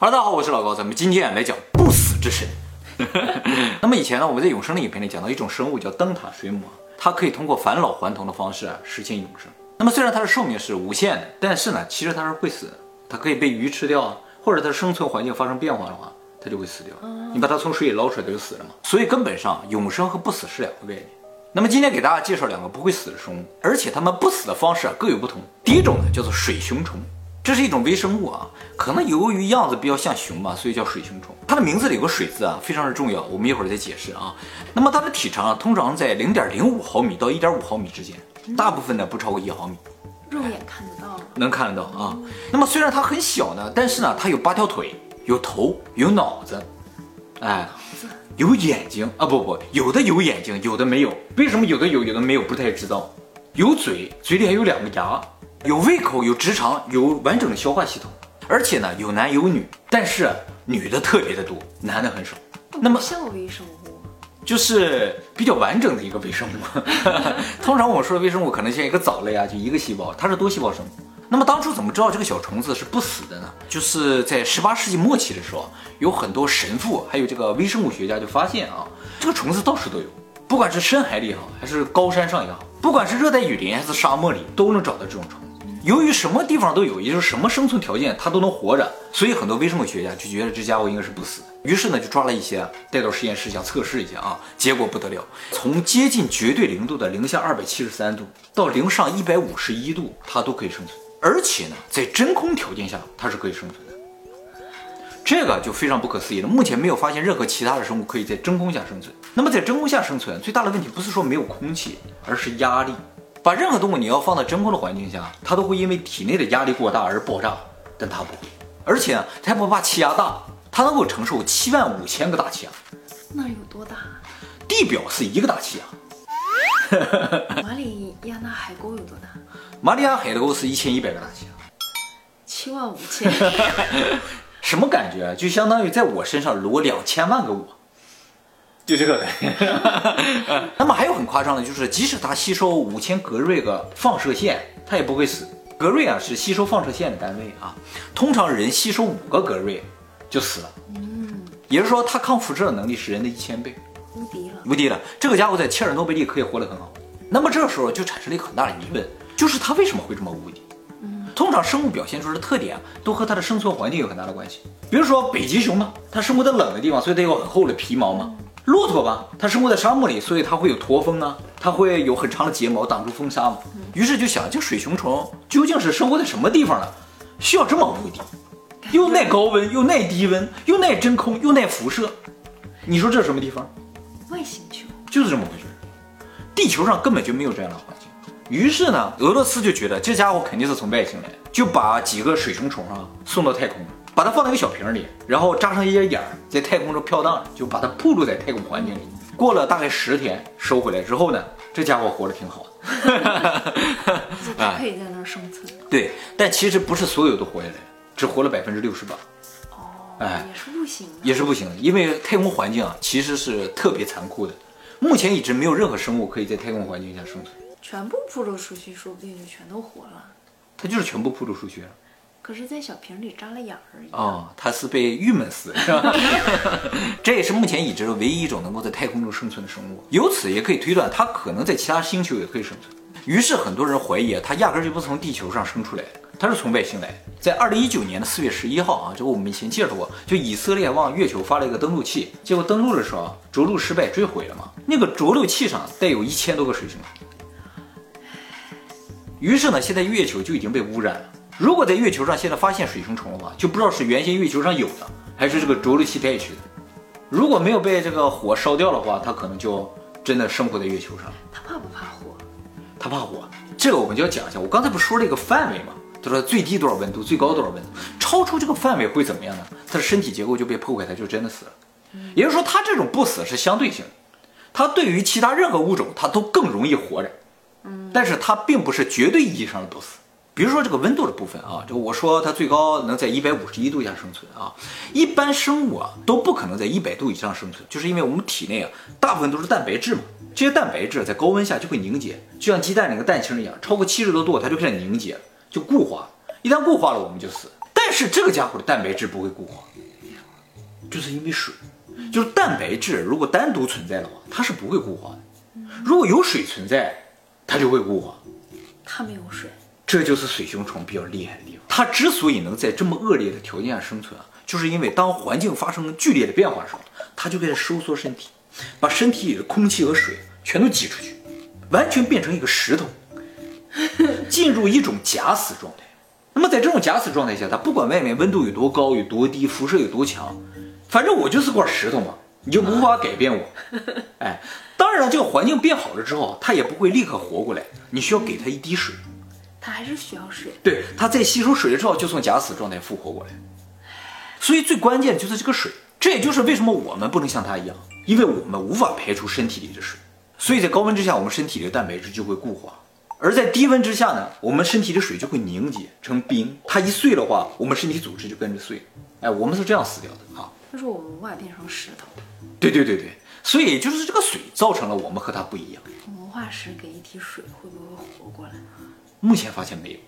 哈喽，大家好，我是老高，咱们今天来讲不死之身。那么以前呢，我们在永生的影片里讲到一种生物叫灯塔水母，它可以通过返老还童的方式啊实现永生。那么虽然它的寿命是无限的，但是呢，其实它是会死的。它可以被鱼吃掉啊，或者它的生存环境发生变化的话，它就会死掉。你把它从水里捞出来，它就死了嘛。所以根本上永生和不死是两个概念。那么今天给大家介绍两个不会死的生物，而且它们不死的方式啊各有不同。第一种呢叫做水熊虫，这是一种微生物啊，可能由于样子比较像熊吧，所以叫水熊虫。它的名字里有个水字啊，非常的重要，我们一会儿再解释啊。那么它的体长啊，通常在零点零五毫米到一点五毫米之间，大部分呢不超过一毫米。肉眼看得到，能看得到啊。那么虽然它很小呢，但是呢，它有八条腿，有头，有脑子，哎，有眼睛啊，不不，有的有眼睛，有的没有。为什么有的有，有的没有？不太知道。有嘴，嘴里还有两个牙，有胃口，有直肠，有完整的消化系统，而且呢，有男有女，但是女的特别的多，男的很少。那么像微生物。就是比较完整的一个微生物。通常我们说的微生物可能像一个藻类啊，就一个细胞，它是多细胞生物。那么当初怎么知道这个小虫子是不死的呢？就是在十八世纪末期的时候，有很多神父还有这个微生物学家就发现啊，这个虫子到处都有，不管是深海里也好，还是高山上也好，不管是热带雨林还是沙漠里，都能找到这种虫。由于什么地方都有，也就是什么生存条件它都能活着，所以很多微生物学家就觉得这家伙应该是不死的。于是呢，就抓了一些带到实验室想测试一下啊，结果不得了，从接近绝对零度的零下二百七十三度到零上一百五十一度，它都可以生存，而且呢，在真空条件下它是可以生存的。这个就非常不可思议了。目前没有发现任何其他的生物可以在真空下生存。那么在真空下生存最大的问题不是说没有空气，而是压力。把任何动物你要放到真空的环境下，它都会因为体内的压力过大而爆炸，但它不会，而且它不怕气压大，它能够承受七万五千个大气压。那有多大？地表是一个大气压。马里亚纳海沟有多大？马里亚海沟是一千一百个大气压。七万五千。什么感觉？就相当于在我身上摞两千万个我。就这个，那么还有很夸张的，就是即使它吸收五千格瑞个放射线，它也不会死。格瑞啊是吸收放射线的单位啊，通常人吸收五个格瑞就死了。嗯，也就是说它抗辐射的能力是人的一千倍，无敌了，无敌了。这个家伙在切尔诺贝利可以活得很好。那么这个时候就产生了一个很大的疑问，就是它为什么会这么无敌？通常生物表现出的特点都和它的生存环境有很大的关系。比如说北极熊嘛，它生活在冷的地方，所以它有很厚的皮毛嘛。骆驼吧，它生活在沙漠里，所以它会有驼峰啊，它会有很长的睫毛挡住风沙嘛。于是就想，这水熊虫究竟是生活在什么地方呢？需要这么无敌，又耐高温，又耐低温，又耐真空，又耐辐射。你说这是什么地方？外星球就是这么回事。地球上根本就没有这样的环境。于是呢，俄罗斯就觉得这家伙肯定是从外星来，就把几个水熊虫啊送到太空。把它放在一个小瓶里，然后扎上一些眼儿，在太空中飘荡，就把它暴露在太空环境里。过了大概十天，收回来之后呢，这家伙活得挺好的，它可以在那儿生存。对，但其实不是所有都活下来，只活了百分之六十八。哦，哎，也是不行，也是不行，因为太空环境啊，其实是特别残酷的。目前已知没有任何生物可以在太空环境下生存。全部暴露出去，说不定就全都活了。它就是全部暴露出去了。可是，在小瓶里扎了眼而已。哦，它是被郁闷死，是吧？这也是目前已知的唯一一种能够在太空中生存的生物。由此也可以推断，它可能在其他星球也可以生存。于是很多人怀疑啊，它压根就不从地球上生出来，它是从外星来。在二零一九年的四月十一号啊，这个我们以前介绍过，就以色列往月球发了一个登陆器，结果登陆的时候着陆失败，坠毁了嘛。那个着陆器上带有一千多个水熊。于是呢，现在月球就已经被污染了。如果在月球上现在发现水生虫的话，就不知道是原先月球上有的，还是这个着陆器带去的。如果没有被这个火烧掉的话，它可能就真的生活在月球上。它怕不怕火？它怕火。这个我们就要讲一下。我刚才不说了一个范围吗？他说最低多少温度，最高多少温度，超出这个范围会怎么样呢？它的身体结构就被破坏，它就真的死了。也就是说，它这种不死是相对性的，它对于其他任何物种，它都更容易活着。嗯，但是它并不是绝对意义上的不死。比如说这个温度的部分啊，就我说它最高能在一百五十一度下生存啊，一般生物啊都不可能在一百度以上生存，就是因为我们体内啊大部分都是蛋白质嘛，这些蛋白质在高温下就会凝结，就像鸡蛋那个蛋清一样，超过七十多度它就开始凝结，就固化，一旦固化了我们就死。但是这个家伙的蛋白质不会固化，就是因为水。就是蛋白质如果单独存在的话，它是不会固化的。如果有水存在，它就会固化。它没有水，这就是水熊虫比较厉害的地方。它之所以能在这么恶劣的条件下生存啊，就是因为当环境发生剧烈的变化的时候，它就开始收缩身体，把身体里的空气和水全都挤出去，完全变成一个石头，进入一种假死状态。那么在这种假死状态下，它不管外面温度有多高、有多低、辐射有多强，反正我就是块石头嘛，你就无法改变我。哎，当然了，这个环境变好了之后，它也不会立刻活过来，你需要给它一滴水。它还是需要水。对，它在吸收水了之后，就从假死状态复活过来。所以最关键的就是这个水，这也就是为什么我们不能像它一样，因为我们无法排出身体里的水。所以在高温之下，我们身体里的蛋白质就会固化；而在低温之下呢，我们身体的水就会凝结成冰。它一碎的话，我们身体组织就跟着碎。哎，我们是这样死掉的啊。就是我们无法变成石头，对对对对，所以就是这个水造成了我们和它不一样。魔化石给一滴水会不会活过来？目前发现没有，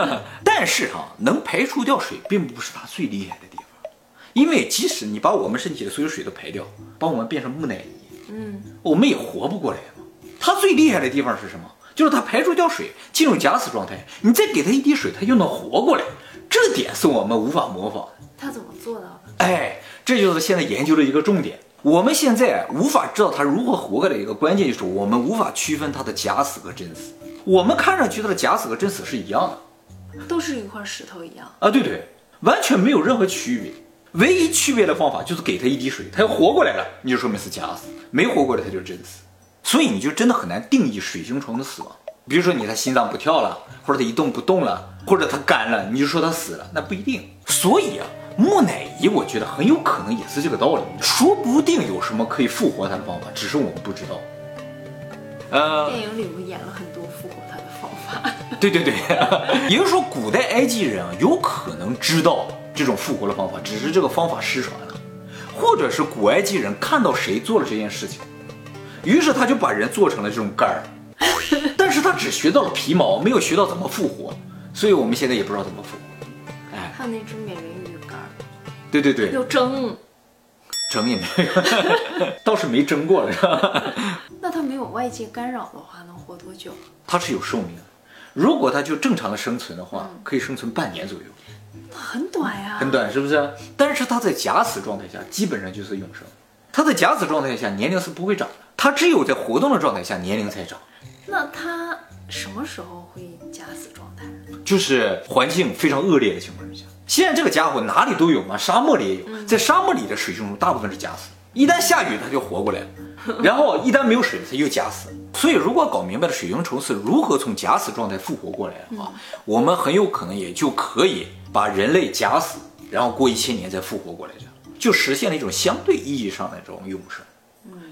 但是哈、能排除掉水，并不是它最厉害的地方，因为即使你把我们身体的所有水都排掉，把我们变成木乃伊，嗯，我们也活不过来嘛。它最厉害的地方是什么？就是它排除掉水，进入假死状态，你再给它一滴水，它就能活过来。这点是我们无法模仿的。它怎么做到的？哎，这就是现在研究的一个重点。我们现在无法知道它如何活过来的一个关键就是我们无法区分它的假死和真死。我们看上去它的假死和真死是一样的都是一块石头一样。啊，对对，完全没有任何区别。唯一区别的方法就是给它一滴水，它要活过来了，你就说明是假死；没活过来，它就是真死。所以你就真的很难定义水熊虫的死亡。比如说你它心脏不跳了，或者它一动不动了，或者它干了，你就说它死了，那不一定。所以啊，木乃伊我觉得很有可能也是这个道理，说不定有什么可以复活它的方法，只是我们不知道。呃，电影里面演了很多复活他的方法？对对对，也就是说，古代埃及人啊，有可能知道这种复活的方法，只是这个方法失传了，或者是古埃及人看到谁做了这件事情，于是他就把人做成了这种杆儿，但是他只学到了皮毛，没有学到怎么复活，所以我们现在也不知道怎么复活。哎，还有那只美人鱼干儿，对对对，要蒸，蒸也没有，倒是没蒸过了，是吧？有外界干扰的话，能活多久？它是有寿命的，如果它就正常的生存的话，可以生存半年左右。那很短呀。很短，是不是？但是它在假死状态下，基本上就是永生。它在假死状态下，年龄是不会长的。它只有在活动的状态下，年龄才长。那它什么时候会假死状态？就是环境非常恶劣的情况之下。现在这个家伙哪里都有嘛，沙漠里也有。在沙漠里的水熊虫大部分是假死，一旦下雨它就活过来了，然后一旦没有水它又假死。所以如果搞明白了水熊虫是如何从假死状态复活过来的话，我们很有可能也就可以把人类假死，然后过一千年再复活过来，的就实现了一种相对意义上的这种永生。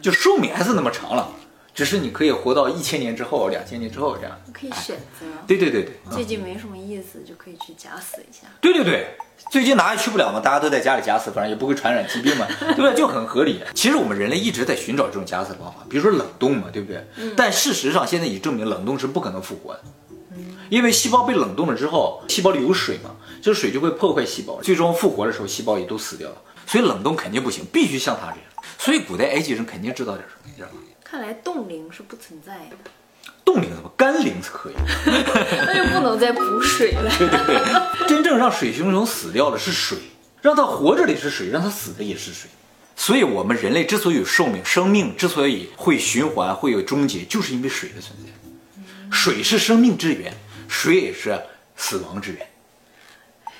就寿命还是那么长了，只是你可以活到一千年之后、两千年之后这样。你可以选择。对对对对，最近没什么意思，就可以去假死一下。对对对，最近哪也去不了嘛，大家都在家里假死，反正也不会传染疾病嘛，对不对？就很合理。其实我们人类一直在寻找这种假死的方法，比如说冷冻嘛，对不对？但事实上现在已经证明冷冻是不可能复活的，因为细胞被冷冻了之后，细胞里有水嘛，这水就会破坏细胞，最终复活的时候细胞也都死掉了，所以冷冻肯定不行，必须像他这样。所以古代埃及人肯定知道点什么，你知道吗？看来冻龄是不存在的，冻龄怎么干龄是可以的。那就不能再补水了。对对对，真正让水熊虫死掉的是水，让它活着的也是水，让它死的也是水。所以，我们人类之所以有寿命，生命之所以会循环、会有终结，就是因为水的存在。水是生命之源，水也是死亡之源。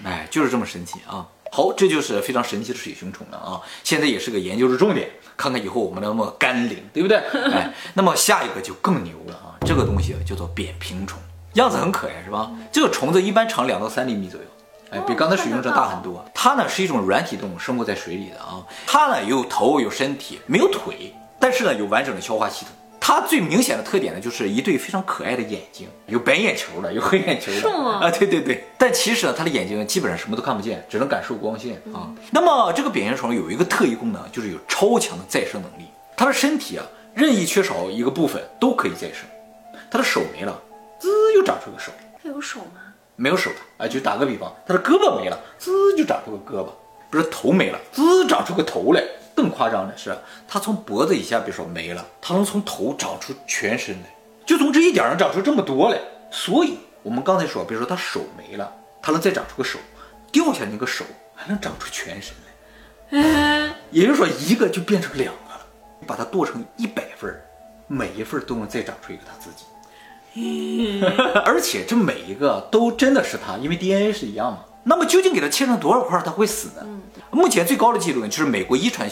哎，就是这么神奇啊！好，这就是非常神奇的水熊虫了啊！现在也是个研究的重点，看看以后我们能不能干领，对不对？哎，那么下一个就更牛了啊！这个东西叫做扁平虫，样子很可爱，是吧？这个虫子一般长两到三厘米左右，哎，比刚才水熊虫大很多。它呢是一种软体动物，生活在水里的啊。它呢有头有身体，没有腿，但是呢有完整的消化系统。它最明显的特点呢，就是一对非常可爱的眼睛，有白眼球的，有黑眼球的。是吗啊，对对对。但其实呢，它的眼睛基本上什么都看不见，只能感受光线啊。那么这个扁形虫有一个特异功能，就是有超强的再生能力。它的身体啊，任意缺少一个部分都可以再生。它的手没了，滋又长出个手。它有手吗？没有手了啊，就打个比方，它的胳膊没了，滋就长出个胳膊；不是头没了，滋长出个头来。更夸张的是，他从脖子以下别说没了，他能从头长出全身来，就从这一点上长出这么多来。所以我们刚才说，比如说他手没了，他能再长出个手，掉下那个手还能长出全身来，也就是说一个就变成两个了。把它剁成一百份儿，每一份儿都能再长出一个他自己。而且这每一个都真的是他，因为 DNA 是一样嘛。那么究竟给他切成多少块儿他会死呢？目前最高的记录呢，就是美国遗传